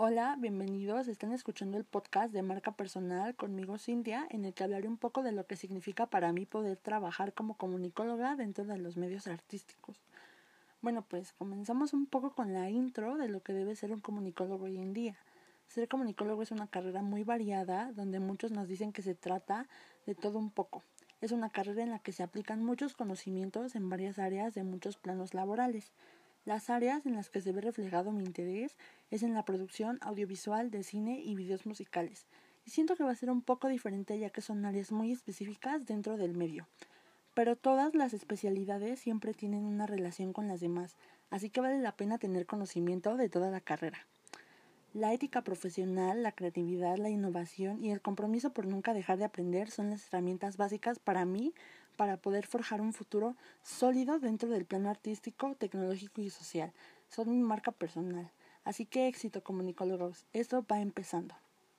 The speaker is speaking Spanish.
Hola, bienvenidos. Están escuchando el podcast de marca personal conmigo Cintia, en el que hablaré un poco de lo que significa para mí poder trabajar como comunicóloga dentro de los medios artísticos. Bueno, pues comenzamos un poco con la intro de lo que debe ser un comunicólogo hoy en día. Ser comunicólogo es una carrera muy variada, donde muchos nos dicen que se trata de todo un poco. Es una carrera en la que se aplican muchos conocimientos en varias áreas de muchos planos laborales. Las áreas en las que se ve reflejado mi interés es en la producción audiovisual de cine y videos musicales. Y siento que va a ser un poco diferente ya que son áreas muy específicas dentro del medio. Pero todas las especialidades siempre tienen una relación con las demás, así que vale la pena tener conocimiento de toda la carrera. La ética profesional, la creatividad, la innovación y el compromiso por nunca dejar de aprender son las herramientas básicas para mí para poder forjar un futuro sólido dentro del plano artístico, tecnológico y social. Son mi marca personal. Así que éxito comunicólogos. Esto va empezando.